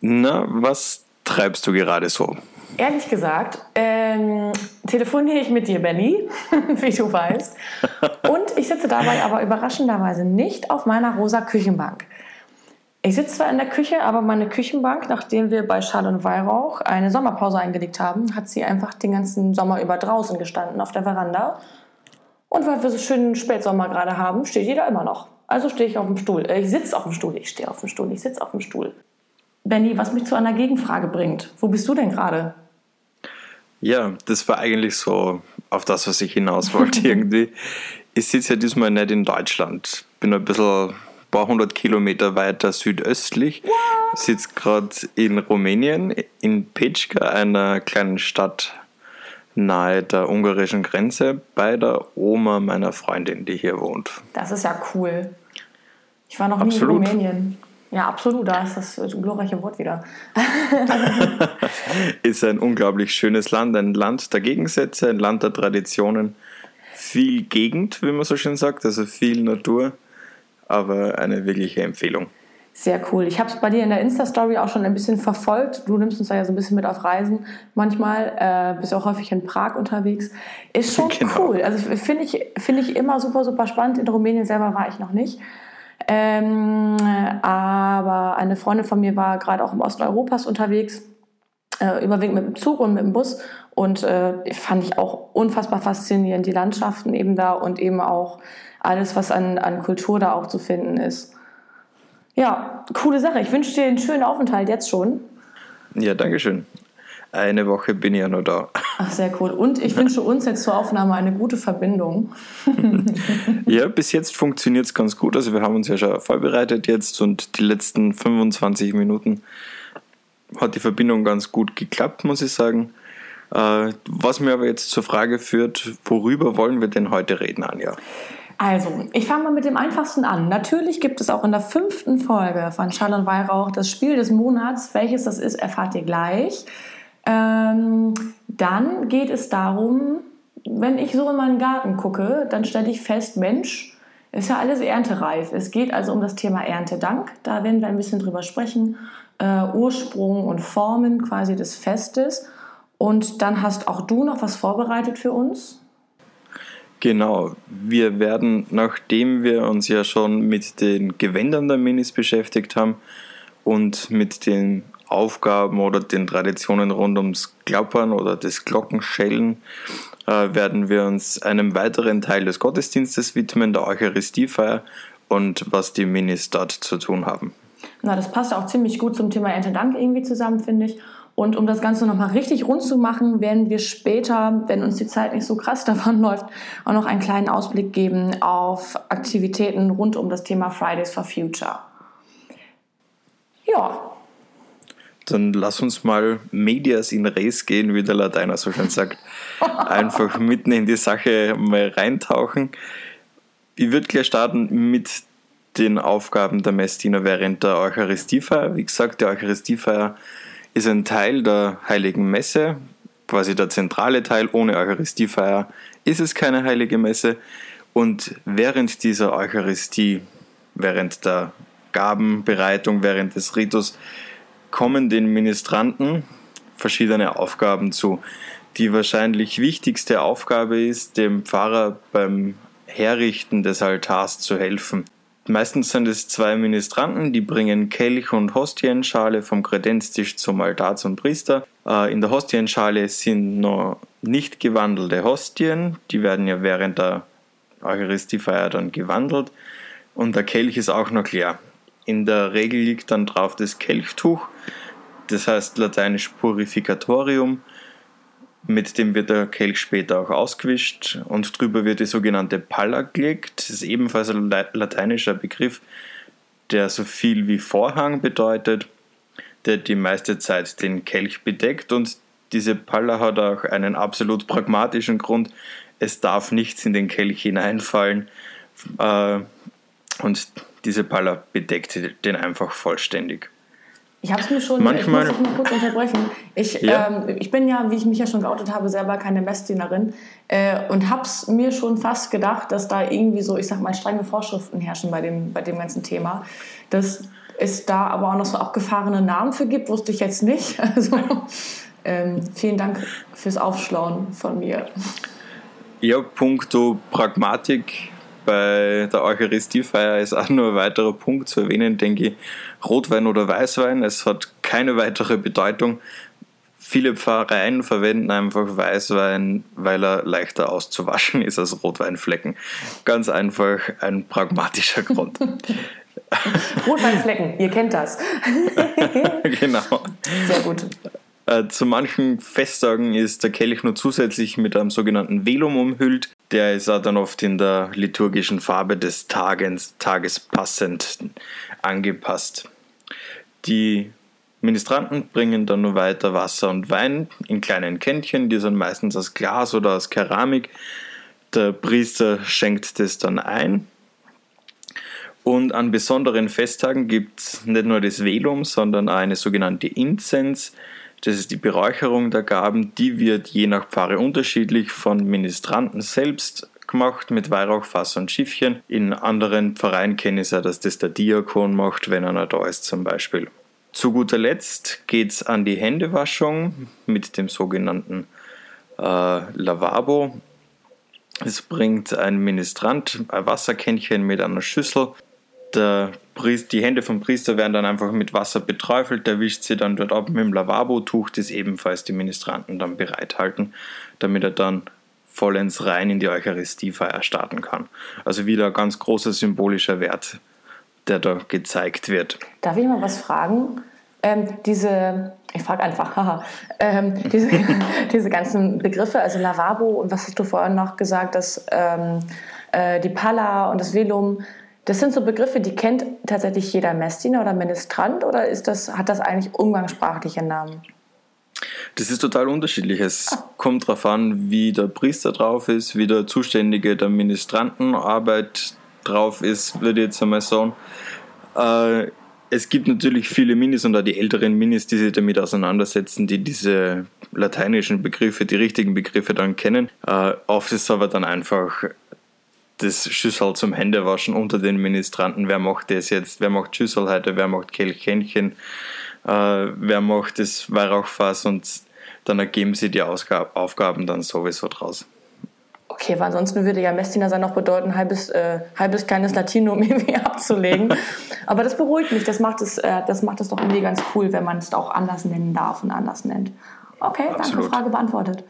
Na, was treibst du gerade so? Ehrlich gesagt, ähm, telefoniere ich mit dir, Benny, wie du weißt. Und ich sitze dabei aber überraschenderweise nicht auf meiner rosa Küchenbank. Ich sitze zwar in der Küche, aber meine Küchenbank, nachdem wir bei Schall und Weihrauch eine Sommerpause eingelegt haben, hat sie einfach den ganzen Sommer über draußen gestanden auf der Veranda. Und weil wir so schönen Spätsommer gerade haben, steht jeder immer noch. Also stehe ich auf dem Stuhl. Ich sitze auf dem Stuhl. Ich stehe auf dem Stuhl. Ich sitze auf dem Stuhl. Benny, was mich zu einer Gegenfrage bringt. Wo bist du denn gerade? Ja, das war eigentlich so auf das, was ich hinaus wollte irgendwie. Ich sitze ja diesmal nicht in Deutschland. Bin ein bisschen ein paar hundert Kilometer weiter südöstlich. Sitze gerade in Rumänien, in Pečka, einer kleinen Stadt nahe der ungarischen Grenze, bei der Oma meiner Freundin, die hier wohnt. Das ist ja cool. Ich war noch Absolut. nie in Rumänien. Ja, absolut, da ist das glorreiche Wort wieder. ist ein unglaublich schönes Land, ein Land der Gegensätze, ein Land der Traditionen. Viel Gegend, wie man so schön sagt, also viel Natur, aber eine wirkliche Empfehlung. Sehr cool. Ich habe es bei dir in der Insta-Story auch schon ein bisschen verfolgt. Du nimmst uns da ja so ein bisschen mit auf Reisen manchmal. Äh, bist auch häufig in Prag unterwegs. Ist schon genau. cool. Also finde ich, find ich immer super, super spannend. In Rumänien selber war ich noch nicht. Ähm, aber eine Freundin von mir war gerade auch im Osten Europas unterwegs, äh, überwiegend mit dem Zug und mit dem Bus. Und äh, fand ich auch unfassbar faszinierend, die Landschaften eben da und eben auch alles, was an, an Kultur da auch zu finden ist. Ja, coole Sache. Ich wünsche dir einen schönen Aufenthalt jetzt schon. Ja, danke schön. Eine Woche bin ich ja noch da. Ach, sehr cool. Und ich wünsche uns jetzt zur Aufnahme eine gute Verbindung. ja, bis jetzt funktioniert es ganz gut. Also wir haben uns ja schon vorbereitet jetzt und die letzten 25 Minuten hat die Verbindung ganz gut geklappt, muss ich sagen. Äh, was mir aber jetzt zur Frage führt, worüber wollen wir denn heute reden, Anja? Also, ich fange mal mit dem einfachsten an. Natürlich gibt es auch in der fünften Folge von Schall und Weihrauch das Spiel des Monats. Welches das ist, erfahrt ihr gleich. Ähm, dann geht es darum, wenn ich so in meinen Garten gucke, dann stelle ich fest, Mensch, ist ja alles erntereif. Es geht also um das Thema Erntedank. Da werden wir ein bisschen drüber sprechen. Äh, Ursprung und Formen quasi des Festes. Und dann hast auch du noch was vorbereitet für uns. Genau, wir werden, nachdem wir uns ja schon mit den Gewändern der Minis beschäftigt haben und mit den Aufgaben oder den Traditionen rund ums Klappern oder das Glockenschellen äh, werden wir uns einem weiteren Teil des Gottesdienstes widmen, der Eucharistiefeier und was die Minis dort zu tun haben. Na, das passt auch ziemlich gut zum Thema Erntedank irgendwie zusammen, finde ich. Und um das Ganze nochmal richtig rund zu machen, werden wir später, wenn uns die Zeit nicht so krass davonläuft, auch noch einen kleinen Ausblick geben auf Aktivitäten rund um das Thema Fridays for Future. Ja, dann lass uns mal medias in res gehen, wie der Lateiner so schön sagt. Einfach mitten in die Sache mal reintauchen. Ich würde gleich starten mit den Aufgaben der Messdiener während der Eucharistiefeier. Wie gesagt, die Eucharistiefeier ist ein Teil der Heiligen Messe, quasi der zentrale Teil. Ohne Eucharistiefeier ist es keine heilige Messe. Und während dieser Eucharistie, während der Gabenbereitung, während des Ritus, kommen den Ministranten verschiedene Aufgaben zu. Die wahrscheinlich wichtigste Aufgabe ist, dem Pfarrer beim Herrichten des Altars zu helfen. Meistens sind es zwei Ministranten, die bringen Kelch und Hostienschale vom Kredenztisch zum Altar zum Priester. Äh, in der Hostienschale sind noch nicht gewandelte Hostien, die werden ja während der Eucharistiefeier dann gewandelt. Und der Kelch ist auch noch leer. In der Regel liegt dann drauf das Kelchtuch, das heißt lateinisch Purificatorium. Mit dem wird der Kelch später auch ausgewischt und drüber wird die sogenannte Palla gelegt. Das ist ebenfalls ein lateinischer Begriff, der so viel wie Vorhang bedeutet, der die meiste Zeit den Kelch bedeckt und diese Palla hat auch einen absolut pragmatischen Grund. Es darf nichts in den Kelch hineinfallen. Äh, und diese Palla bedeckt den einfach vollständig. Ich habe es mir schon, Manchmal, ich muss kurz unterbrechen. Ich, ja. ähm, ich bin ja, wie ich mich ja schon geoutet habe, selber keine Messdienerin äh, und habe es mir schon fast gedacht, dass da irgendwie so, ich sag mal, strenge Vorschriften herrschen bei dem, bei dem ganzen Thema. Dass es da aber auch noch so abgefahrene Namen für gibt, wusste ich jetzt nicht. Also ähm, vielen Dank fürs Aufschlauen von mir. Ja, puncto Pragmatik bei der Eucharistiefeier ist auch nur ein weiterer Punkt zu erwähnen, denke ich. Rotwein oder Weißwein, es hat keine weitere Bedeutung. Viele Pfarreien verwenden einfach Weißwein, weil er leichter auszuwaschen ist als Rotweinflecken. Ganz einfach ein pragmatischer Grund. Rotweinflecken, ihr kennt das. genau. Sehr gut. Äh, zu manchen Festtagen ist der Kelch nur zusätzlich mit einem sogenannten Velum umhüllt. Der ist auch dann oft in der liturgischen Farbe des Tages, Tages passend angepasst. Die Ministranten bringen dann nur weiter Wasser und Wein in kleinen Kännchen, die sind meistens aus Glas oder aus Keramik. Der Priester schenkt das dann ein. Und an besonderen Festtagen gibt es nicht nur das Velum, sondern auch eine sogenannte Inzens. Das ist die Beräucherung der Gaben. Die wird je nach Pfarre unterschiedlich von Ministranten selbst gemacht mit Weihrauchfass und Schiffchen. In anderen Pfarreien kenne ich ja, dass das der Diakon macht, wenn einer da ist zum Beispiel. Zu guter Letzt geht es an die Händewaschung mit dem sogenannten äh, Lavabo. Es bringt ein Ministrant ein Wasserkännchen mit einer Schüssel. Der Priester, die Hände vom Priester werden dann einfach mit Wasser beträufelt, der wischt sie dann dort ab mit dem Lavabo-Tuch, das ebenfalls die Ministranten dann bereithalten, damit er dann vollends rein in die Eucharistiefeier starten kann. Also wieder ein ganz großer symbolischer Wert der da gezeigt wird. Darf ich mal was fragen? Ähm, diese, ich frage einfach, haha, ähm, diese, diese ganzen Begriffe, also Lavabo und was hast du vorhin noch gesagt, dass ähm, äh, die Palla und das Velum, das sind so Begriffe, die kennt tatsächlich jeder Messdiener oder Ministrant oder ist das, hat das eigentlich umgangssprachliche Namen? Das ist total unterschiedlich. Es ah. kommt darauf an, wie der Priester drauf ist, wie der Zuständige der Ministrantenarbeit drauf ist, würde ich jetzt einmal sagen. Äh, es gibt natürlich viele Minis und auch die älteren Minis, die sich damit auseinandersetzen, die diese lateinischen Begriffe, die richtigen Begriffe dann kennen. Äh, oft ist es aber dann einfach das Schüssel zum Händewaschen unter den Ministranten. Wer macht das jetzt? Wer macht Schüssel heute? Wer macht Kelchkännchen? Äh, wer macht das Weihrauchfass? Und dann ergeben sie die Ausgab Aufgaben dann sowieso draus. Okay, weil ansonsten würde ja Messdiener sein noch bedeuten, halbes, äh, halbes kleines Latinum irgendwie abzulegen. Aber das beruhigt mich. Das macht es, äh, das macht es doch irgendwie ganz cool, wenn man es auch anders nennen darf und anders nennt. Okay, Absolut. danke, Frage beantwortet.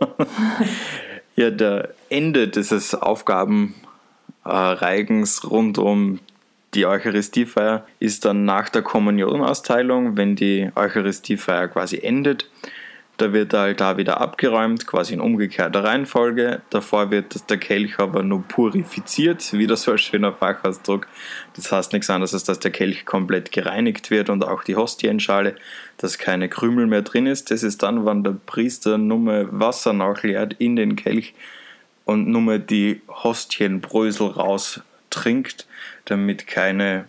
ja, der Ende dieses Aufgabenreigens rund um die Eucharistiefeier ist dann nach der Kommunionausteilung, wenn die Eucharistiefeier quasi endet. Da wird der Altar wieder abgeräumt, quasi in umgekehrter Reihenfolge. Davor wird der Kelch aber nur purifiziert, wieder so ein schöner Fachausdruck. Das heißt nichts anderes, als dass der Kelch komplett gereinigt wird und auch die Hostienschale, dass keine Krümel mehr drin ist. Das ist dann, wenn der Priester nur Wasser nachleert in den Kelch und nur die Hostienbrösel raustrinkt, damit keine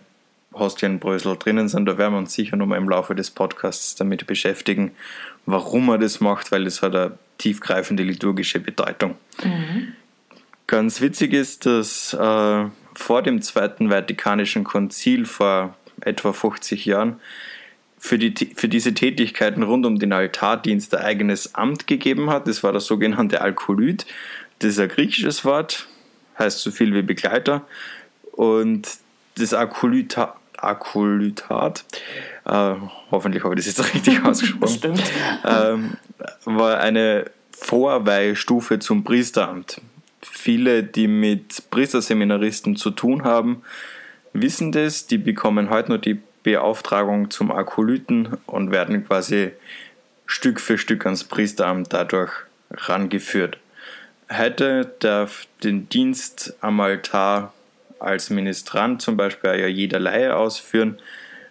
Hostienbrösel drinnen sind. Da werden wir uns sicher nochmal im Laufe des Podcasts damit beschäftigen, warum er das macht, weil das hat eine tiefgreifende liturgische Bedeutung. Mhm. Ganz witzig ist, dass äh, vor dem Zweiten Vatikanischen Konzil vor etwa 50 Jahren für, die, für diese Tätigkeiten rund um den Altardienst ein eigenes Amt gegeben hat. Das war der sogenannte Alkolyt. Das ist ein griechisches Wort, heißt so viel wie Begleiter. Und das Akolyta, Akolytat, äh, hoffentlich habe ich das jetzt richtig ausgesprochen, Stimmt. Ähm, war eine Vorweihstufe zum Priesteramt. Viele, die mit Priesterseminaristen zu tun haben, wissen das, die bekommen heute nur die Beauftragung zum Akolyten und werden quasi Stück für Stück ans Priesteramt dadurch rangeführt. Heute darf den Dienst am Altar als Ministrant zum Beispiel ja jeder Laie ausführen,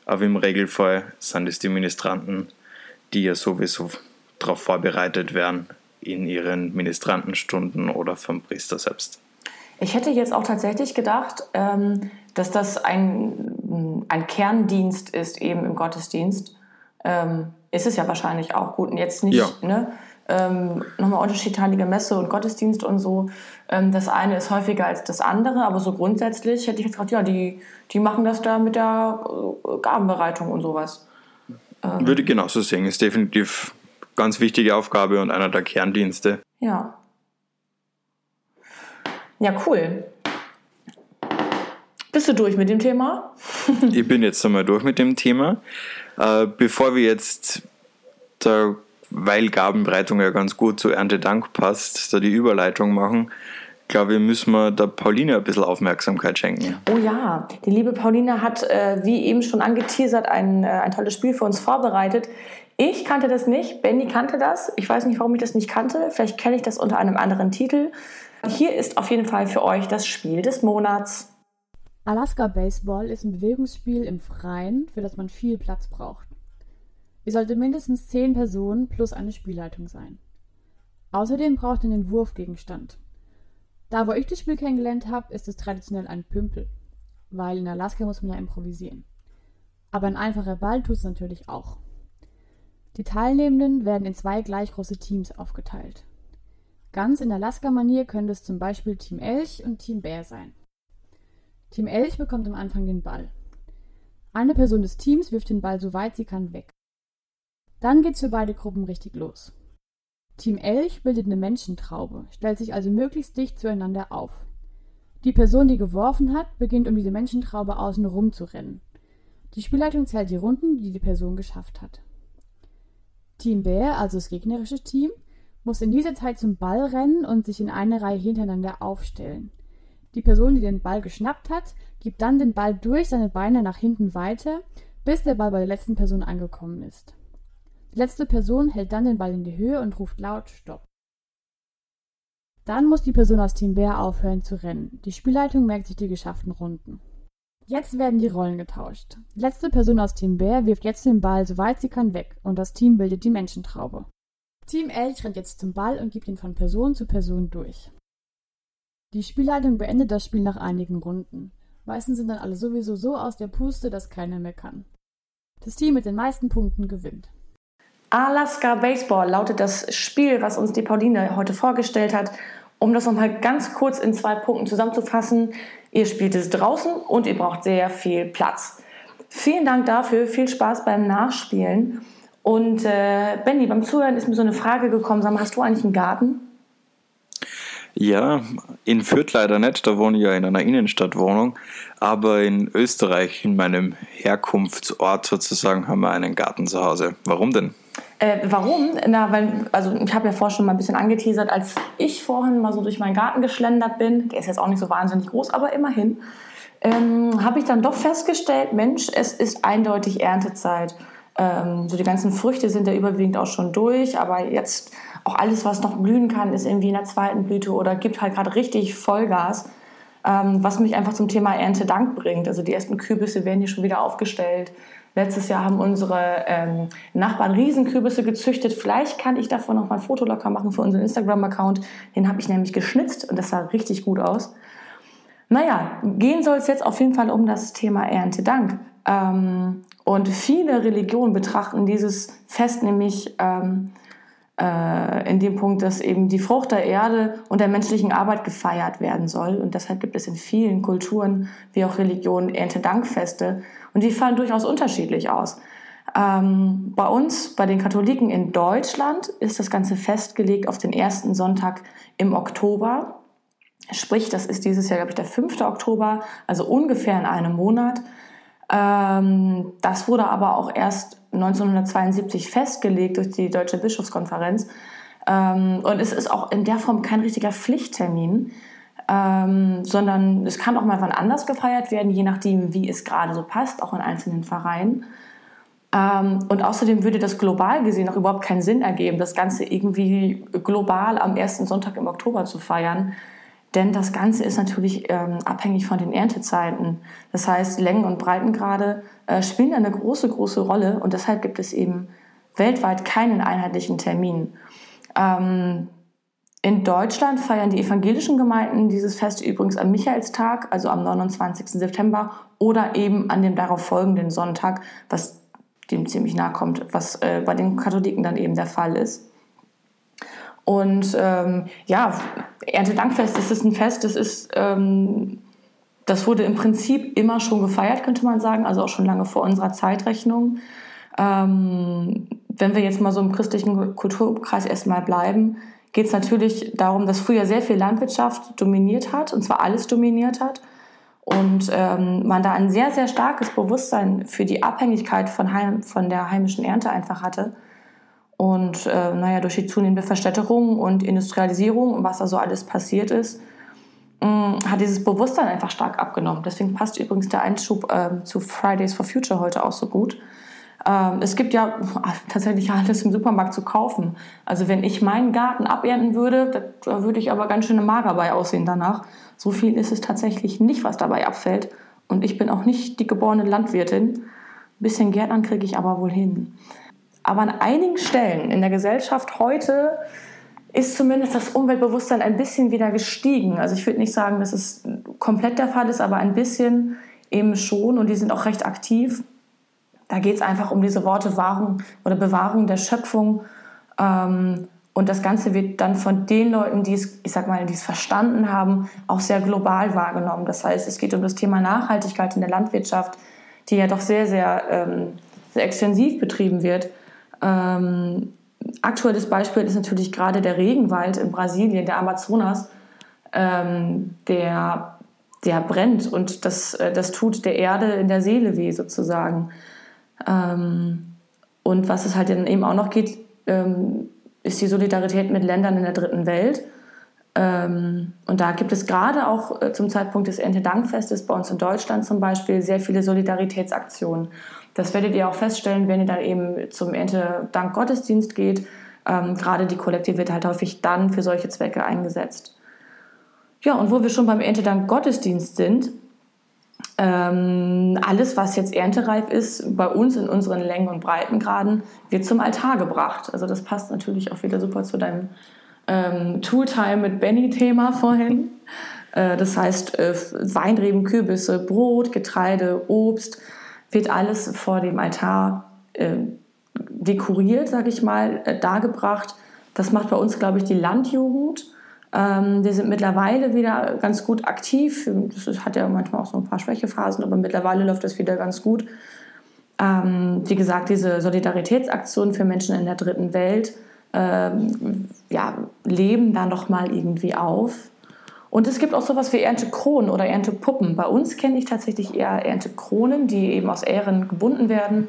aber im Regelfall sind es die Ministranten, die ja sowieso darauf vorbereitet werden in ihren Ministrantenstunden oder vom Priester selbst. Ich hätte jetzt auch tatsächlich gedacht, ähm, dass das ein, ein Kerndienst ist eben im Gottesdienst. Ähm, ist es ja wahrscheinlich auch gut. Und jetzt nicht, ja. ne? Ähm, nochmal unterschiedliche Messe und Gottesdienst und so. Ähm, das eine ist häufiger als das andere, aber so grundsätzlich hätte ich jetzt gesagt, ja, die, die machen das da mit der äh, Gabenbereitung und sowas. Ähm, Würde ich genauso sehen. Ist definitiv ganz wichtige Aufgabe und einer der Kerndienste. Ja. Ja, cool. Bist du durch mit dem Thema? ich bin jetzt einmal durch mit dem Thema. Äh, bevor wir jetzt, da, weil Gabenbereitung ja ganz gut zu Erntedank passt, da die Überleitung machen, glaube ich, müssen wir der Pauline ein bisschen Aufmerksamkeit schenken. Oh ja, die liebe Pauline hat, äh, wie eben schon angeteasert, ein, äh, ein tolles Spiel für uns vorbereitet. Ich kannte das nicht, Benny kannte das. Ich weiß nicht, warum ich das nicht kannte. Vielleicht kenne ich das unter einem anderen Titel. Hier ist auf jeden Fall für euch das Spiel des Monats. Alaska Baseball ist ein Bewegungsspiel im Freien, für das man viel Platz braucht. Ihr solltet mindestens zehn Personen plus eine Spielleitung sein. Außerdem braucht ihr einen Wurfgegenstand. Da, wo ich das Spiel kennengelernt habe, ist es traditionell ein Pümpel, weil in Alaska muss man ja improvisieren. Aber ein einfacher Ball tut es natürlich auch. Die Teilnehmenden werden in zwei gleich große Teams aufgeteilt. Ganz in Alaska-Manier können es zum Beispiel Team Elch und Team Bär sein. Team Elch bekommt am Anfang den Ball. Eine Person des Teams wirft den Ball so weit sie kann weg. Dann geht's für beide Gruppen richtig los. Team Elch bildet eine Menschentraube, stellt sich also möglichst dicht zueinander auf. Die Person, die geworfen hat, beginnt um diese Menschentraube außen rum zu rennen. Die Spielleitung zählt die Runden, die die Person geschafft hat. Team Bär, also das gegnerische Team, muss in dieser Zeit zum Ball rennen und sich in eine Reihe hintereinander aufstellen. Die Person, die den Ball geschnappt hat, gibt dann den Ball durch seine Beine nach hinten weiter, bis der Ball bei der letzten Person angekommen ist. Die letzte Person hält dann den Ball in die Höhe und ruft laut Stopp. Dann muss die Person aus Team Bär aufhören zu rennen. Die Spielleitung merkt sich die geschafften Runden. Jetzt werden die Rollen getauscht. Die letzte Person aus Team Bär wirft jetzt den Ball so weit sie kann weg und das Team bildet die Menschentraube. Team Elch rennt jetzt zum Ball und gibt ihn von Person zu Person durch. Die Spielleitung beendet das Spiel nach einigen Runden. Meistens sind dann alle sowieso so aus der Puste, dass keiner mehr kann. Das Team mit den meisten Punkten gewinnt. Alaska Baseball lautet das Spiel, was uns die Pauline heute vorgestellt hat. Um das nochmal ganz kurz in zwei Punkten zusammenzufassen. Ihr spielt es draußen und ihr braucht sehr viel Platz. Vielen Dank dafür, viel Spaß beim Nachspielen. Und äh, Benny, beim Zuhören ist mir so eine Frage gekommen, sag mal, hast du eigentlich einen Garten? Ja, in Fürth leider nicht, da wohne ich ja in einer Innenstadtwohnung, aber in Österreich, in meinem Herkunftsort sozusagen, haben wir einen Garten zu Hause. Warum denn? Äh, warum? Na, weil, also ich habe ja vorhin schon mal ein bisschen angeteasert, als ich vorhin mal so durch meinen Garten geschlendert bin, der ist jetzt auch nicht so wahnsinnig groß, aber immerhin, ähm, habe ich dann doch festgestellt, Mensch, es ist eindeutig Erntezeit. Ähm, so die ganzen Früchte sind ja überwiegend auch schon durch, aber jetzt auch alles, was noch blühen kann, ist irgendwie in der zweiten Blüte oder gibt halt gerade richtig Vollgas, ähm, was mich einfach zum Thema Erntedank bringt. Also die ersten Kürbisse werden hier schon wieder aufgestellt. Letztes Jahr haben unsere ähm, Nachbarn Riesenkürbisse gezüchtet. Vielleicht kann ich davon noch mal ein Foto locker machen für unseren Instagram-Account. Den habe ich nämlich geschnitzt und das sah richtig gut aus. Naja, gehen soll es jetzt auf jeden Fall um das Thema Erntedank. Ähm, und viele Religionen betrachten dieses Fest nämlich ähm, äh, in dem Punkt, dass eben die Frucht der Erde und der menschlichen Arbeit gefeiert werden soll. Und deshalb gibt es in vielen Kulturen wie auch Religionen Erntedankfeste, und die fallen durchaus unterschiedlich aus. Ähm, bei uns, bei den Katholiken in Deutschland, ist das Ganze festgelegt auf den ersten Sonntag im Oktober. Sprich, das ist dieses Jahr, glaube ich, der 5. Oktober, also ungefähr in einem Monat. Ähm, das wurde aber auch erst 1972 festgelegt durch die Deutsche Bischofskonferenz. Ähm, und es ist auch in der Form kein richtiger Pflichttermin ähm, sondern es kann auch mal wann anders gefeiert werden, je nachdem, wie es gerade so passt, auch in einzelnen Vereinen. Ähm, und außerdem würde das global gesehen auch überhaupt keinen Sinn ergeben, das Ganze irgendwie global am ersten Sonntag im Oktober zu feiern. Denn das Ganze ist natürlich ähm, abhängig von den Erntezeiten. Das heißt, Längen- und Breitengrade äh, spielen eine große, große Rolle und deshalb gibt es eben weltweit keinen einheitlichen Termin. Ähm, in Deutschland feiern die evangelischen Gemeinden dieses Fest übrigens am Michaelstag, also am 29. September, oder eben an dem darauf folgenden Sonntag, was dem ziemlich nahe kommt, was äh, bei den Katholiken dann eben der Fall ist. Und ähm, ja, Erntedankfest, das ist ein Fest, das ist, ähm, das wurde im Prinzip immer schon gefeiert, könnte man sagen, also auch schon lange vor unserer Zeitrechnung. Ähm, wenn wir jetzt mal so im christlichen Kulturkreis erstmal bleiben, geht es natürlich darum, dass früher sehr viel Landwirtschaft dominiert hat, und zwar alles dominiert hat. Und ähm, man da ein sehr, sehr starkes Bewusstsein für die Abhängigkeit von, heim, von der heimischen Ernte einfach hatte. Und äh, naja, durch die zunehmende Verstädterung und Industrialisierung und was da so alles passiert ist, mh, mm, hat dieses Bewusstsein einfach stark abgenommen. Deswegen passt übrigens der Einschub äh, zu Fridays for Future heute auch so gut. Ähm, es gibt ja tatsächlich alles im Supermarkt zu kaufen. Also wenn ich meinen Garten abernten würde, da würde ich aber ganz schön mager bei aussehen danach. So viel ist es tatsächlich nicht, was dabei abfällt. Und ich bin auch nicht die geborene Landwirtin. Ein bisschen Gärtnern kriege ich aber wohl hin. Aber an einigen Stellen in der Gesellschaft heute ist zumindest das Umweltbewusstsein ein bisschen wieder gestiegen. Also ich würde nicht sagen, dass es komplett der Fall ist, aber ein bisschen eben schon. Und die sind auch recht aktiv. Da geht es einfach um diese Worte Wahrung oder Bewahrung der Schöpfung. Ähm, und das Ganze wird dann von den Leuten, die es, ich sag mal, die es verstanden haben, auch sehr global wahrgenommen. Das heißt, es geht um das Thema Nachhaltigkeit in der Landwirtschaft, die ja doch sehr, sehr, ähm, sehr extensiv betrieben wird. Ähm, aktuelles Beispiel ist natürlich gerade der Regenwald in Brasilien, der Amazonas, ähm, der, der brennt und das, äh, das tut der Erde in der Seele weh sozusagen. Ähm, und was es halt dann eben auch noch geht, ähm, ist die Solidarität mit Ländern in der dritten Welt. Ähm, und da gibt es gerade auch äh, zum Zeitpunkt des Erntedankfestes bei uns in Deutschland zum Beispiel sehr viele Solidaritätsaktionen. Das werdet ihr auch feststellen, wenn ihr dann eben zum Erntedank-Gottesdienst geht. Gerade die Kollekte wird halt häufig dann für solche Zwecke eingesetzt. Ja, und wo wir schon beim Erntedank-Gottesdienst sind, ähm, alles, was jetzt erntereif ist, bei uns in unseren Längen- und Breitengraden, wird zum Altar gebracht. Also das passt natürlich auch wieder super zu deinem ähm, Tooltime mit Benny-Thema vorhin. Äh, das heißt, äh, Weinreben, Kürbisse, Brot, Getreide, Obst, wird alles vor dem Altar äh, dekoriert, sage ich mal, äh, dargebracht. Das macht bei uns, glaube ich, die Landjugend. Ähm, die sind mittlerweile wieder ganz gut aktiv. Das hat ja manchmal auch so ein paar Schwächephasen, aber mittlerweile läuft das wieder ganz gut. Ähm, wie gesagt, diese Solidaritätsaktionen für Menschen in der dritten Welt ähm, ja, leben da nochmal irgendwie auf. Und es gibt auch sowas wie Erntekronen oder Erntepuppen. Bei uns kenne ich tatsächlich eher Erntekronen, die eben aus Ähren gebunden werden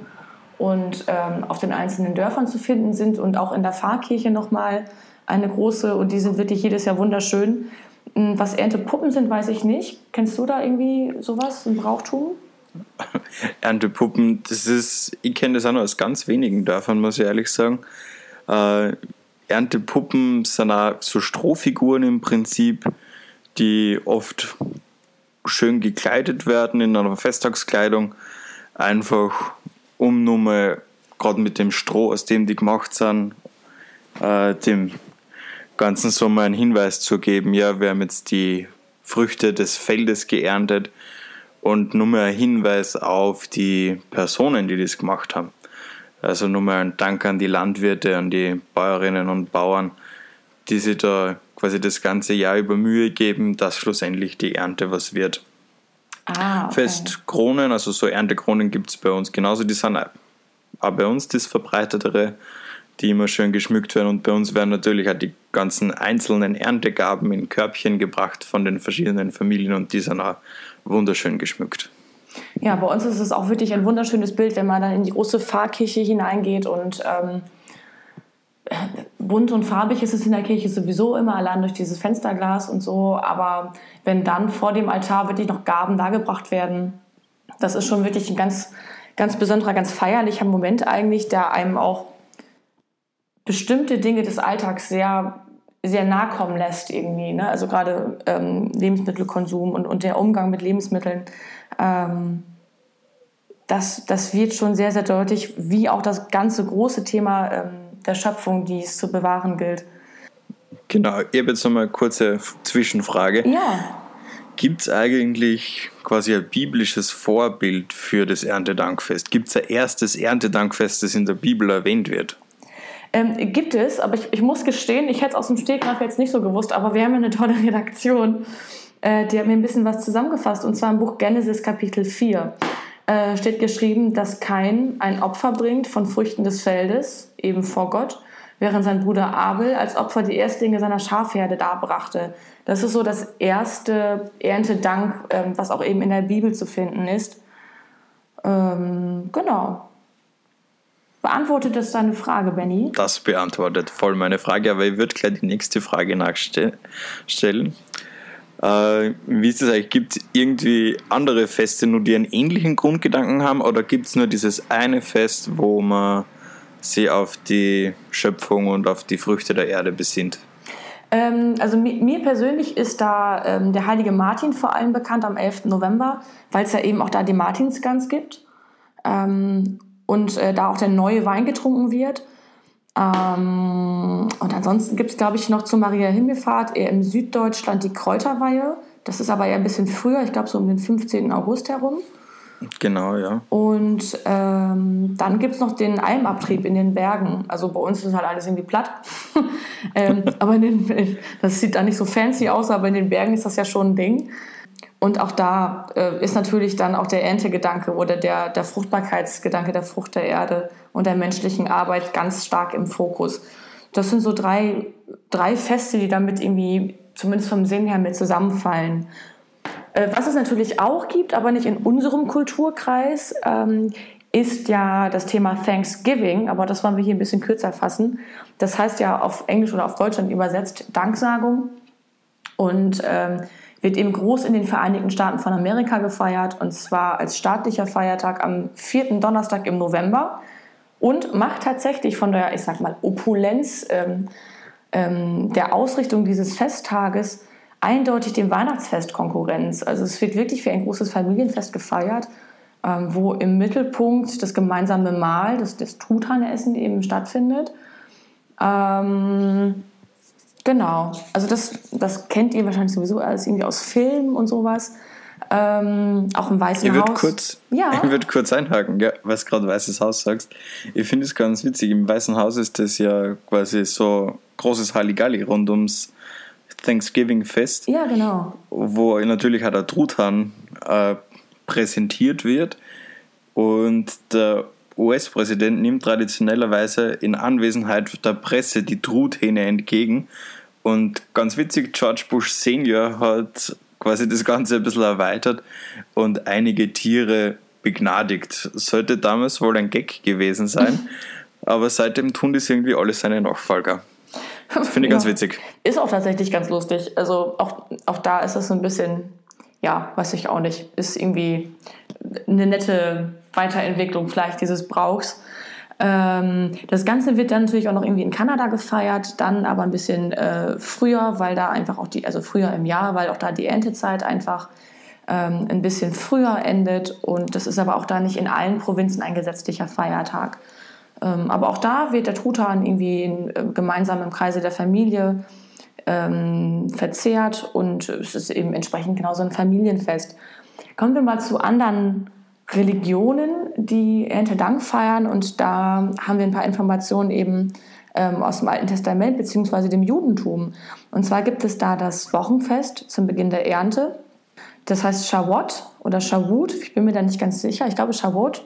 und ähm, auf den einzelnen Dörfern zu finden sind und auch in der Pfarrkirche nochmal eine große und die sind wirklich jedes Jahr wunderschön. Hm, was Erntepuppen sind, weiß ich nicht. Kennst du da irgendwie sowas, ein Brauchtum? Erntepuppen, das ist, ich kenne das auch nur aus ganz wenigen Dörfern, muss ich ehrlich sagen. Äh, Erntepuppen sind auch so Strohfiguren im Prinzip, die oft schön gekleidet werden in einer Festtagskleidung, einfach um nur mal gerade mit dem Stroh, aus dem die gemacht sind, äh, dem ganzen Sommer einen Hinweis zu geben, ja, wir haben jetzt die Früchte des Feldes geerntet und nur mal ein Hinweis auf die Personen, die das gemacht haben. Also nur mal ein Dank an die Landwirte, an die Bäuerinnen und Bauern, die sich da quasi das ganze Jahr über Mühe geben, dass schlussendlich die Ernte was wird. Ah, okay. Festkronen, also so Erntekronen gibt es bei uns genauso, die sind auch bei uns das verbreitetere die immer schön geschmückt werden. Und bei uns werden natürlich auch die ganzen einzelnen Erntegaben in Körbchen gebracht von den verschiedenen Familien und die sind auch wunderschön geschmückt. Ja, bei uns ist es auch wirklich ein wunderschönes Bild, wenn man dann in die große Pfarrkirche hineingeht und ähm, bunt und farbig ist es in der Kirche sowieso immer, allein durch dieses Fensterglas und so. Aber wenn dann vor dem Altar wirklich noch Gaben dargebracht werden, das ist schon wirklich ein ganz, ganz besonderer, ganz feierlicher Moment eigentlich, der einem auch bestimmte Dinge des Alltags sehr, sehr nahe kommen lässt irgendwie. Ne? Also gerade ähm, Lebensmittelkonsum und, und der Umgang mit Lebensmitteln. Ähm, das, das wird schon sehr, sehr deutlich, wie auch das ganze große Thema ähm, der Schöpfung, die es zu bewahren gilt. Genau, ich habe jetzt noch mal eine kurze Zwischenfrage. Ja. Gibt es eigentlich quasi ein biblisches Vorbild für das Erntedankfest? Gibt es ein erstes Erntedankfest, das in der Bibel erwähnt wird? Ähm, gibt es, aber ich, ich muss gestehen, ich hätte es aus dem Stegreif jetzt nicht so gewusst, aber wir haben ja eine tolle Redaktion, äh, die hat mir ein bisschen was zusammengefasst, und zwar im Buch Genesis Kapitel 4 äh, steht geschrieben, dass Kain ein Opfer bringt von Früchten des Feldes, eben vor Gott, während sein Bruder Abel als Opfer die Erstlinge seiner Schafherde darbrachte. Das ist so das erste Erntedank, ähm, was auch eben in der Bibel zu finden ist. Ähm, genau. Beantwortet das deine Frage, Benny? Das beantwortet voll meine Frage, aber ich würde gleich die nächste Frage nachstellen. Äh, wie ist das eigentlich? Gibt es irgendwie andere Feste, nur die einen ähnlichen Grundgedanken haben, oder gibt es nur dieses eine Fest, wo man sich auf die Schöpfung und auf die Früchte der Erde besinnt? Ähm, also mir, persönlich ist da ähm, der heilige Martin vor allem bekannt am 11. November, weil es ja eben auch da die Martinsgans gibt. Ähm, und äh, da auch der neue Wein getrunken wird. Ähm, und ansonsten gibt es, glaube ich, noch zur Maria Himmelfahrt eher im Süddeutschland die Kräuterweihe. Das ist aber eher ein bisschen früher, ich glaube so um den 15. August herum. Genau, ja. Und ähm, dann gibt es noch den Almabtrieb in den Bergen. Also bei uns ist halt alles irgendwie platt. ähm, aber den, das sieht da nicht so fancy aus, aber in den Bergen ist das ja schon ein Ding. Und auch da äh, ist natürlich dann auch der Erntegedanke oder der, der Fruchtbarkeitsgedanke der Frucht der Erde und der menschlichen Arbeit ganz stark im Fokus. Das sind so drei, drei Feste, die damit irgendwie zumindest vom Sinn her mit zusammenfallen. Äh, was es natürlich auch gibt, aber nicht in unserem Kulturkreis, ähm, ist ja das Thema Thanksgiving, aber das wollen wir hier ein bisschen kürzer fassen. Das heißt ja auf Englisch oder auf Deutschland übersetzt Danksagung. Und ähm, wird eben groß in den Vereinigten Staaten von Amerika gefeiert und zwar als staatlicher Feiertag am vierten Donnerstag im November und macht tatsächlich von der, ich sag mal, Opulenz ähm, ähm, der Ausrichtung dieses Festtages eindeutig dem Weihnachtsfest Konkurrenz. Also es wird wirklich wie ein großes Familienfest gefeiert, ähm, wo im Mittelpunkt das gemeinsame Mahl, das, das Truthanessen eben stattfindet. Ähm, Genau. Also das, das kennt ihr wahrscheinlich sowieso alles irgendwie aus Filmen und sowas. Ähm, auch im Weißen ich Haus. Kurz, ja. Ich würde kurz einhaken, ja, was gerade Weißes Haus sagst. Ich finde es ganz witzig. Im Weißen Haus ist das ja quasi so großes Halligalli rund ums Thanksgiving-Fest. Ja, genau. Wo natürlich auch der Truthahn äh, präsentiert wird. Und der US-Präsident nimmt traditionellerweise in Anwesenheit der Presse die Truthähne entgegen. Und ganz witzig, George Bush Senior hat quasi das Ganze ein bisschen erweitert und einige Tiere begnadigt. Sollte damals wohl ein Gag gewesen sein, aber seitdem tun das irgendwie alle seine Nachfolger. Finde ich ganz ja. witzig. Ist auch tatsächlich ganz lustig. Also auch, auch da ist es so ein bisschen, ja, weiß ich auch nicht, ist irgendwie eine nette Weiterentwicklung vielleicht dieses Brauchs. Ähm, das Ganze wird dann natürlich auch noch irgendwie in Kanada gefeiert, dann aber ein bisschen äh, früher, weil da einfach auch die, also früher im Jahr, weil auch da die Erntezeit einfach ähm, ein bisschen früher endet und das ist aber auch da nicht in allen Provinzen ein gesetzlicher Feiertag. Ähm, aber auch da wird der Truthahn irgendwie in, äh, gemeinsam im Kreise der Familie ähm, verzehrt und es ist eben entsprechend genauso ein Familienfest. Kommen wir mal zu anderen Religionen, die Erntedank feiern. Und da haben wir ein paar Informationen eben ähm, aus dem Alten Testament bzw. dem Judentum. Und zwar gibt es da das Wochenfest zum Beginn der Ernte. Das heißt Shavuot oder Shavuot. Ich bin mir da nicht ganz sicher. Ich glaube Shavuot.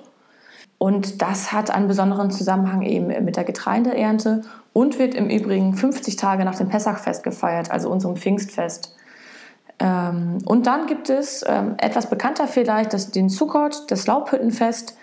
Und das hat einen besonderen Zusammenhang eben mit der Getreideernte und wird im Übrigen 50 Tage nach dem Pessachfest gefeiert, also unserem Pfingstfest. Ähm, und dann gibt es ähm, etwas bekannter vielleicht das, den Sukkot, das Laubhüttenfest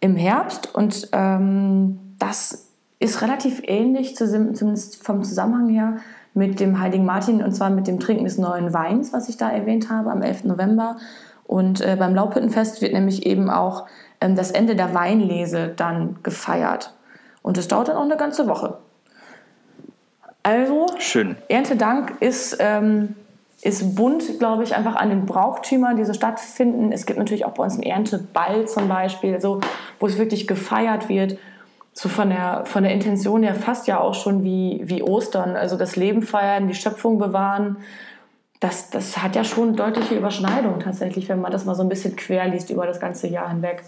im Herbst. Und ähm, das ist relativ ähnlich, zumindest vom Zusammenhang her, mit dem Heiligen Martin und zwar mit dem Trinken des neuen Weins, was ich da erwähnt habe, am 11. November. Und äh, beim Laubhüttenfest wird nämlich eben auch ähm, das Ende der Weinlese dann gefeiert. Und es dauert dann auch eine ganze Woche. Also, Schön. Erntedank ist ähm, ist bunt, glaube ich, einfach an den Brauchtümern, die so stattfinden. Es gibt natürlich auch bei uns einen Ernteball zum Beispiel, so, wo es wirklich gefeiert wird. So von der, von der Intention her fast ja auch schon wie, wie Ostern. Also das Leben feiern, die Schöpfung bewahren. Das, das hat ja schon deutliche Überschneidung tatsächlich, wenn man das mal so ein bisschen quer liest über das ganze Jahr hinweg,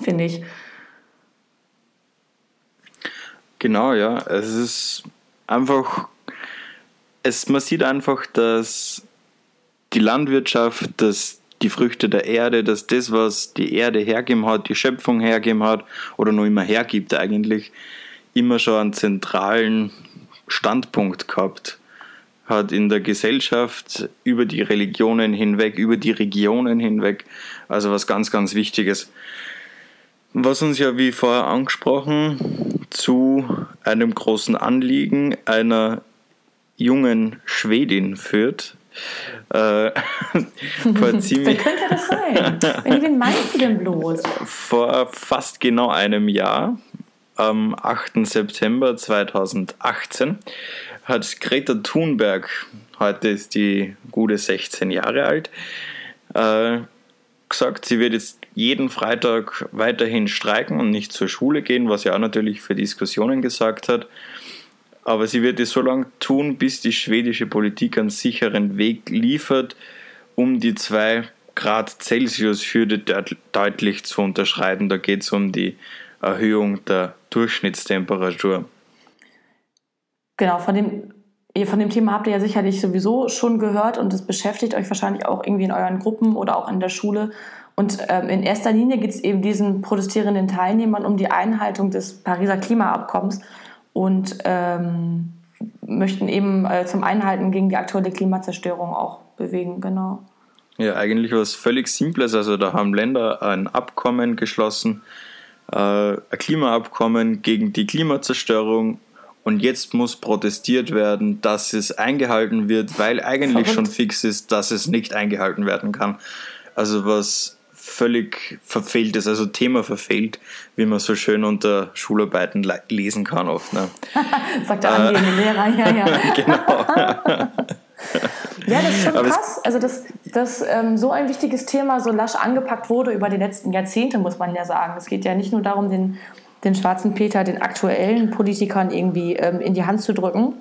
finde ich. Genau, ja. Es ist einfach, es, man sieht einfach, dass die Landwirtschaft, dass die Früchte der Erde, dass das, was die Erde hergeben hat, die Schöpfung hergeben hat oder noch immer hergibt eigentlich, immer schon einen zentralen Standpunkt gehabt hat in der Gesellschaft über die Religionen hinweg, über die Regionen hinweg. Also was ganz, ganz Wichtiges. Was uns ja, wie vorher angesprochen, zu einem großen Anliegen einer jungen Schwedin führt. Äh, vor ziemlich. Wer könnte das sein? Wen meinst du denn bloß? Vor fast genau einem Jahr, am 8. September 2018, hat Greta Thunberg, heute ist die gute 16 Jahre alt, äh, gesagt, sie wird jetzt jeden Freitag weiterhin streiken und nicht zur Schule gehen, was ja auch natürlich für Diskussionen gesagt hat. Aber sie wird es so lange tun, bis die schwedische Politik einen sicheren Weg liefert, um die 2 Grad Celsius-Hürde deutlich zu unterschreiten. Da geht es um die Erhöhung der Durchschnittstemperatur. Genau, von dem, von dem Thema habt ihr ja sicherlich sowieso schon gehört und es beschäftigt euch wahrscheinlich auch irgendwie in euren Gruppen oder auch in der Schule. Und ähm, in erster Linie geht es eben diesen protestierenden Teilnehmern um die Einhaltung des Pariser Klimaabkommens und ähm, möchten eben äh, zum Einhalten gegen die aktuelle Klimazerstörung auch bewegen, genau. Ja, eigentlich was völlig Simples. Also da haben Länder ein Abkommen geschlossen, äh, ein Klimaabkommen gegen die Klimazerstörung und jetzt muss protestiert werden, dass es eingehalten wird, weil eigentlich Verrückt. schon fix ist, dass es nicht eingehalten werden kann. Also was völlig verfehlt ist, also Thema verfehlt, wie man so schön unter Schularbeiten lesen kann oft. Ne? Sagt der angehende äh, Lehrer, ja, ja. genau. Ja, das ist schon Aber krass. Also, dass, dass ähm, so ein wichtiges Thema so lasch angepackt wurde über die letzten Jahrzehnte, muss man ja sagen. Es geht ja nicht nur darum, den den schwarzen Peter den aktuellen Politikern irgendwie ähm, in die Hand zu drücken,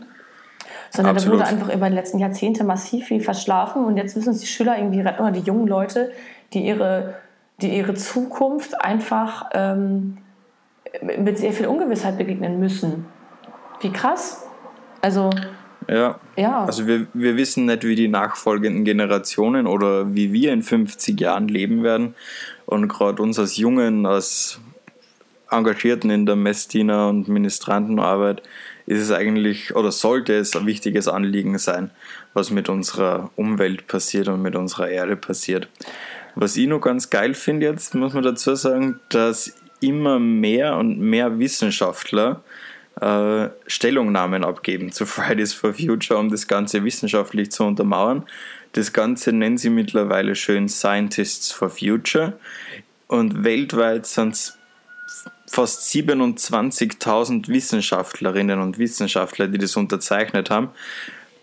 sondern Absolut. da wurde einfach über die letzten Jahrzehnte massiv viel verschlafen und jetzt müssen es die Schüler irgendwie retten oder die jungen Leute, die ihre, die ihre Zukunft einfach ähm, mit sehr viel Ungewissheit begegnen müssen. Wie krass. Also. Ja. ja. Also wir, wir wissen nicht, wie die nachfolgenden Generationen oder wie wir in 50 Jahren leben werden. Und gerade uns als Jungen, als Engagierten in der Messdiener- und Ministrantenarbeit ist es eigentlich oder sollte es ein wichtiges Anliegen sein, was mit unserer Umwelt passiert und mit unserer Erde passiert. Was ich noch ganz geil finde jetzt, muss man dazu sagen, dass immer mehr und mehr Wissenschaftler äh, Stellungnahmen abgeben zu Fridays for Future, um das Ganze wissenschaftlich zu untermauern. Das Ganze nennen sie mittlerweile schön Scientists for Future. Und weltweit sind es fast 27.000 Wissenschaftlerinnen und Wissenschaftler, die das unterzeichnet haben.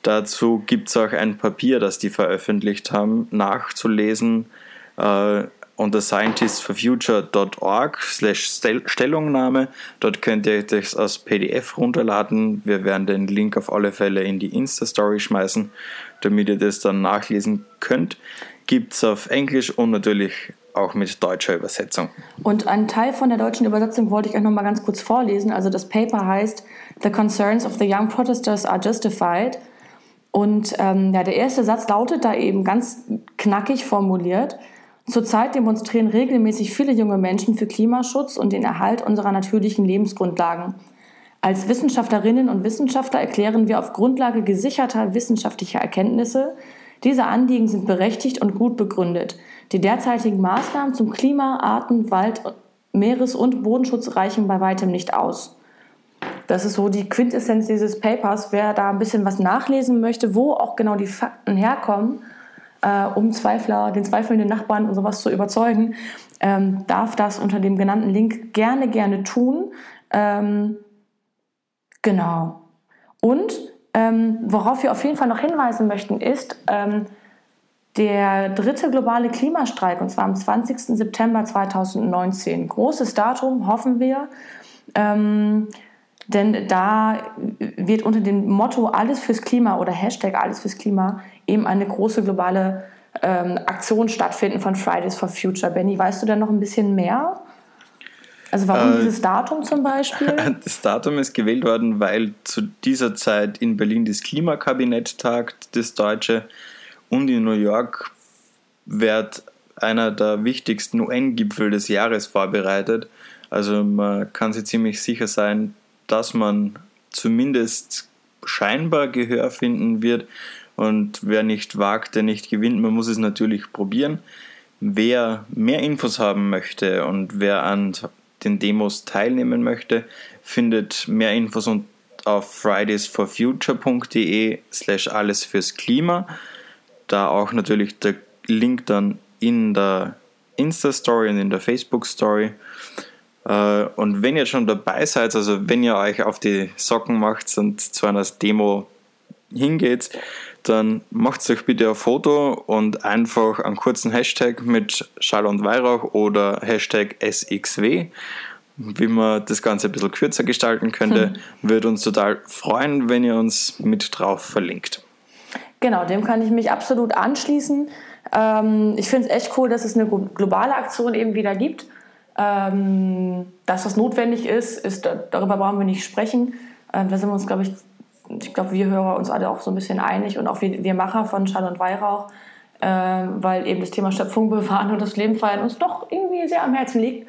Dazu gibt es auch ein Papier, das die veröffentlicht haben, nachzulesen äh, unter scientistsforfuture.org slash Stellungnahme. Dort könnt ihr das als PDF runterladen. Wir werden den Link auf alle Fälle in die Insta-Story schmeißen, damit ihr das dann nachlesen könnt. Gibt es auf Englisch und natürlich auch mit deutscher Übersetzung. Und einen Teil von der deutschen Übersetzung wollte ich euch noch mal ganz kurz vorlesen. Also das Paper heißt The Concerns of the Young Protesters are Justified. Und ähm, ja, der erste Satz lautet da eben ganz knackig formuliert. Zurzeit demonstrieren regelmäßig viele junge Menschen für Klimaschutz und den Erhalt unserer natürlichen Lebensgrundlagen. Als Wissenschaftlerinnen und Wissenschaftler erklären wir auf Grundlage gesicherter wissenschaftlicher Erkenntnisse, diese Anliegen sind berechtigt und gut begründet. Die derzeitigen Maßnahmen zum Klima-, Arten-, Wald-, Meeres- und Bodenschutz reichen bei weitem nicht aus. Das ist so die Quintessenz dieses Papers. Wer da ein bisschen was nachlesen möchte, wo auch genau die Fakten herkommen, äh, um Zweifler, den zweifelnden Nachbarn und sowas zu überzeugen, ähm, darf das unter dem genannten Link gerne, gerne tun. Ähm, genau. Und ähm, worauf wir auf jeden Fall noch hinweisen möchten, ist, ähm, der dritte globale Klimastreik, und zwar am 20. September 2019. Großes Datum, hoffen wir. Ähm, denn da wird unter dem Motto Alles fürs Klima oder Hashtag Alles fürs Klima eben eine große globale ähm, Aktion stattfinden von Fridays for Future. Benny, weißt du denn noch ein bisschen mehr? Also warum äh, dieses Datum zum Beispiel? Das Datum ist gewählt worden, weil zu dieser Zeit in Berlin das Klimakabinett tagt, das Deutsche, und in New York wird einer der wichtigsten UN-Gipfel des Jahres vorbereitet. Also man kann sich ziemlich sicher sein, dass man zumindest scheinbar Gehör finden wird. Und wer nicht wagt, der nicht gewinnt. Man muss es natürlich probieren. Wer mehr Infos haben möchte und wer an den Demos teilnehmen möchte, findet mehr Infos auf fridaysforfuture.de slash alles fürs Klima. Da auch natürlich der Link dann in der Insta-Story und in der Facebook-Story. Äh, und wenn ihr schon dabei seid, also wenn ihr euch auf die Socken macht und zu einer Demo hingeht, dann macht euch bitte ein Foto und einfach einen kurzen Hashtag mit Schall und Weihrauch oder Hashtag SXW. Wie man das Ganze ein bisschen kürzer gestalten könnte, hm. würde uns total freuen, wenn ihr uns mit drauf verlinkt. Genau, dem kann ich mich absolut anschließen. Ähm, ich finde es echt cool, dass es eine globale Aktion eben wieder gibt. Ähm, dass das notwendig ist, ist, darüber brauchen wir nicht sprechen. Ähm, da sind wir uns, glaube ich, ich glaube, wir Hörer uns alle auch so ein bisschen einig und auch wir, wir Macher von Schall und Weihrauch, ähm, weil eben das Thema Schöpfung bewahren und das Leben feiern uns doch irgendwie sehr am Herzen liegt.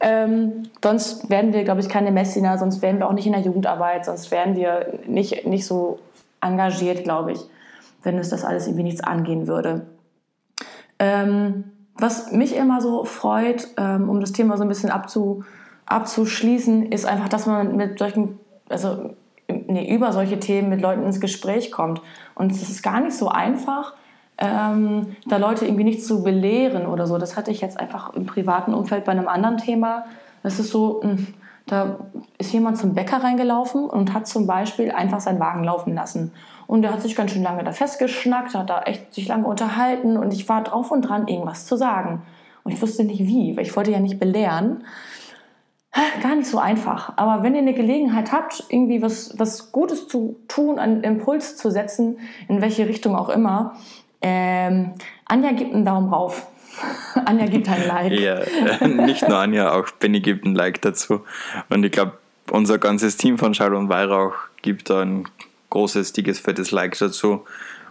Ähm, sonst werden wir, glaube ich, keine Messiner, sonst wären wir auch nicht in der Jugendarbeit, sonst wären wir nicht, nicht so engagiert, glaube ich, wenn uns das alles irgendwie nichts angehen würde. Ähm, was mich immer so freut, ähm, um das Thema so ein bisschen abzu, abzuschließen, ist einfach, dass man mit solchen, also nee, über solche Themen mit Leuten ins Gespräch kommt. Und es ist gar nicht so einfach, ähm, da Leute irgendwie nicht zu belehren oder so. Das hatte ich jetzt einfach im privaten Umfeld bei einem anderen Thema. Das ist so, hm, da ist jemand zum Bäcker reingelaufen und hat zum Beispiel einfach seinen Wagen laufen lassen. Und der hat sich ganz schön lange da festgeschnackt, hat da echt sich lange unterhalten und ich war drauf und dran, irgendwas zu sagen. Und ich wusste nicht wie, weil ich wollte ja nicht belehren gar nicht so einfach. Aber wenn ihr eine Gelegenheit habt, irgendwie was, was Gutes zu tun, einen Impuls zu setzen, in welche Richtung auch immer, ähm, Anja gibt einen Daumen rauf. Anja gibt ein Like. Ja, nicht nur Anja, auch Benny gibt ein Like dazu. Und ich glaube, unser ganzes Team von Schall und Weihrauch gibt da ein großes, dickes, fettes Like dazu.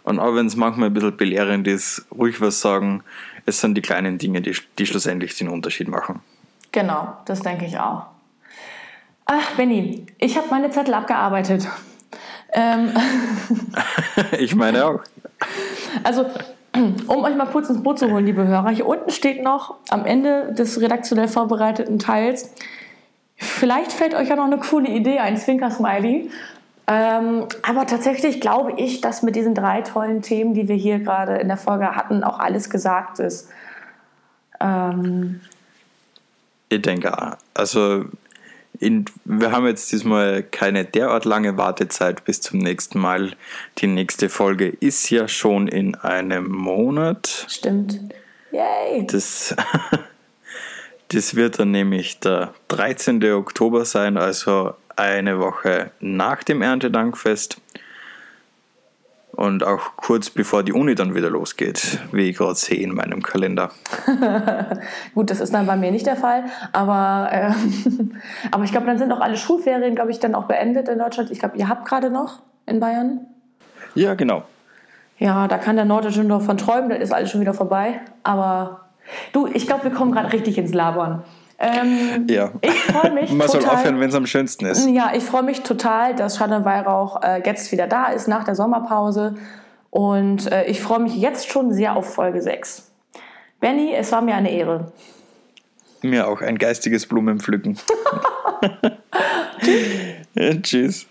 Und auch wenn es manchmal ein bisschen belehrend ist, ruhig was sagen. Es sind die kleinen Dinge, die, die schlussendlich den Unterschied machen. Genau, das denke ich auch. Ach, Benny, ich habe meine Zettel abgearbeitet. Ähm ich meine auch. Also, um euch mal kurz ins Boot zu holen, liebe Hörer, hier unten steht noch am Ende des redaktionell vorbereiteten Teils, vielleicht fällt euch ja noch eine coole Idee ein, Zwinker-Smiley. Ähm, aber tatsächlich glaube ich, dass mit diesen drei tollen Themen, die wir hier gerade in der Folge hatten, auch alles gesagt ist. Ähm, ich denke, also in, wir haben jetzt diesmal keine derart lange Wartezeit bis zum nächsten Mal. Die nächste Folge ist ja schon in einem Monat. Stimmt. Yay! Das, das wird dann nämlich der 13. Oktober sein, also eine Woche nach dem Erntedankfest. Und auch kurz bevor die Uni dann wieder losgeht, wie ich gerade sehe in meinem Kalender. Gut, das ist dann bei mir nicht der Fall, aber, äh, aber ich glaube, dann sind auch alle Schulferien, glaube ich, dann auch beendet in Deutschland. Ich glaube, ihr habt gerade noch in Bayern. Ja, genau. Ja, da kann der Nordische noch von träumen, dann ist alles schon wieder vorbei. Aber du, ich glaube, wir kommen gerade richtig ins Labern. Ähm, ja. Ich freue mich. Man total, soll aufhören, wenn es am schönsten ist. Ja, ich freue mich total, dass Shannon Weihrauch äh, jetzt wieder da ist nach der Sommerpause. Und äh, ich freue mich jetzt schon sehr auf Folge 6. Benny, es war mir eine Ehre. Mir auch ein geistiges Blumenpflücken. Tschüss. Tschüss.